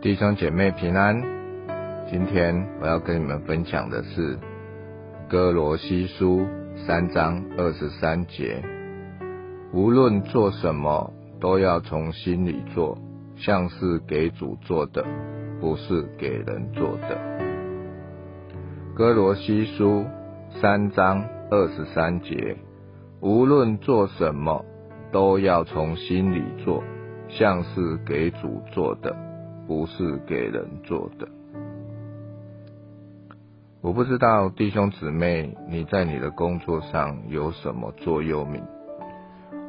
弟兄姐妹平安，今天我要跟你们分享的是哥罗西书三章二十三节。无论做什么，都要从心里做，像是给主做的，不是给人做的。哥罗西书三章二十三节，无论做什么，都要从心里做，像是给主做的。不是给人做的。我不知道弟兄姊妹，你在你的工作上有什么座右铭？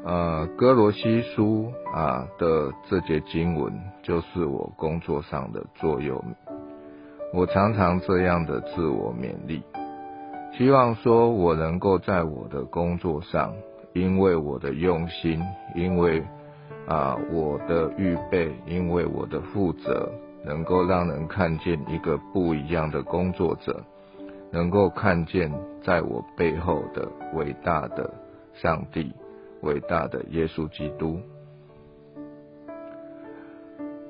呃，哥罗西书啊的这节经文就是我工作上的座右铭。我常常这样的自我勉励，希望说我能够在我的工作上，因为我的用心，因为。啊，我的预备，因为我的负责，能够让人看见一个不一样的工作者，能够看见在我背后的伟大的上帝，伟大的耶稣基督。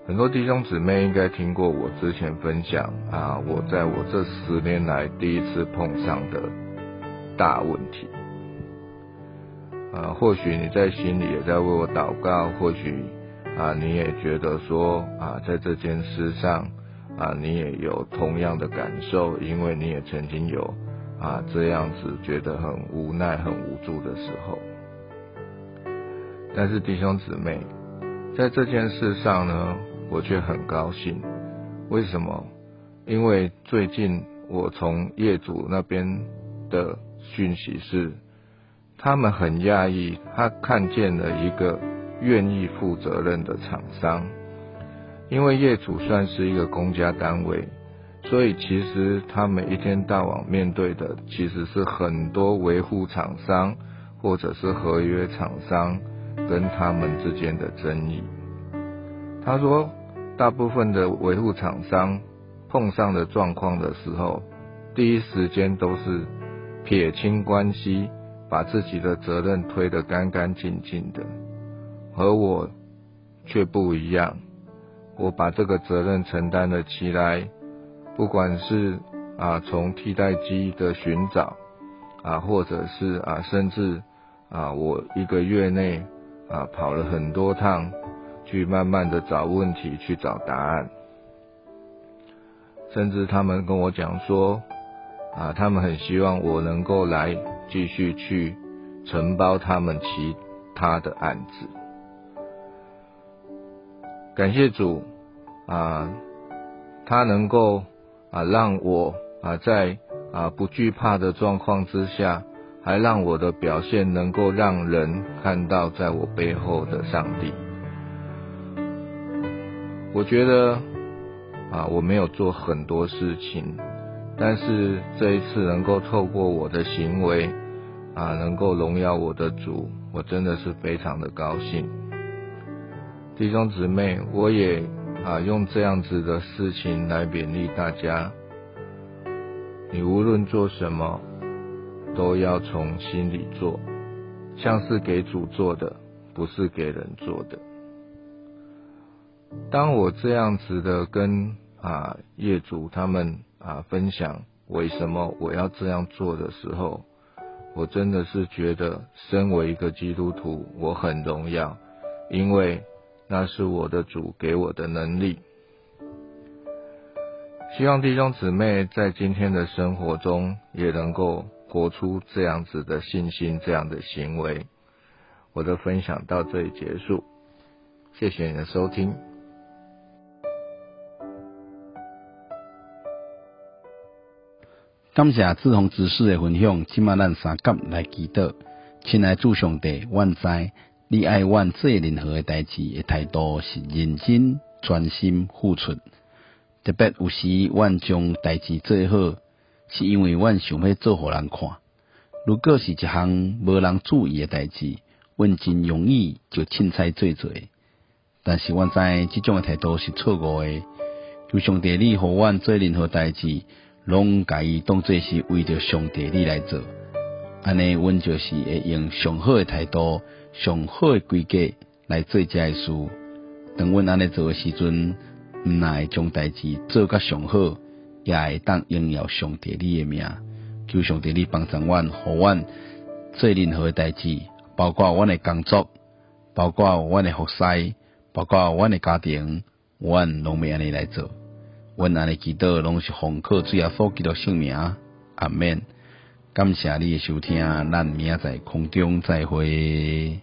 很多弟兄姊妹应该听过我之前分享啊，我在我这十年来第一次碰上的大问题。啊，或许你在心里也在为我祷告，或许啊，你也觉得说啊，在这件事上啊，你也有同样的感受，因为你也曾经有啊这样子觉得很无奈、很无助的时候。但是弟兄姊妹，在这件事上呢，我却很高兴。为什么？因为最近我从业主那边的讯息是。他们很讶异，他看见了一个愿意负责任的厂商。因为业主算是一个公家单位，所以其实他们一天到晚面对的其实是很多维护厂商或者是合约厂商跟他们之间的争议。他说，大部分的维护厂商碰上的状况的时候，第一时间都是撇清关系。把自己的责任推得干干净净的，和我却不一样。我把这个责任承担了起来，不管是啊从替代机的寻找啊，或者是啊甚至啊我一个月内啊跑了很多趟，去慢慢的找问题，去找答案。甚至他们跟我讲说啊，他们很希望我能够来。继续去承包他们其他的案子。感谢主啊，他能够啊让我啊在啊不惧怕的状况之下，还让我的表现能够让人看到在我背后的上帝。我觉得啊我没有做很多事情。但是这一次能够透过我的行为啊，能够荣耀我的主，我真的是非常的高兴。弟兄姊妹，我也啊用这样子的事情来勉励大家：你无论做什么，都要从心里做，像是给主做的，不是给人做的。当我这样子的跟啊业主他们。啊，分享为什么我要这样做的时候，我真的是觉得身为一个基督徒，我很荣耀，因为那是我的主给我的能力。希望弟兄姊妹在今天的生活中也能够活出这样子的信心，这样的行为。我的分享到这里结束，谢谢你的收听。感谢志宏知识的分享，今麦咱三甲来祈祷，亲爱主上帝，万知你爱阮做任何的代志的态度是认真、专心付出。特别有时，阮将代志做好，是因为阮想要做互人看。如果是一项无人注意的代志，阮真容易就凊彩做做。但是，阮知即种的态度是错误的。就上帝，你互阮做任何代志。拢家己当做是为着上帝你来做，安尼阮就是会用上好的态度、上好的规格来做这事。当阮安尼做诶时阵，毋若会将代志做甲上好，也会当应耀上帝你诶名。求上帝你帮助阮，互阮做任何诶代志，包括阮诶工作，包括阮诶服侍，包括阮诶家庭，阮拢要安尼来做。阮安尼祈祷，拢是奉靠主耶稣基督圣名，阿免。感谢你诶收听，咱明仔载空中再会。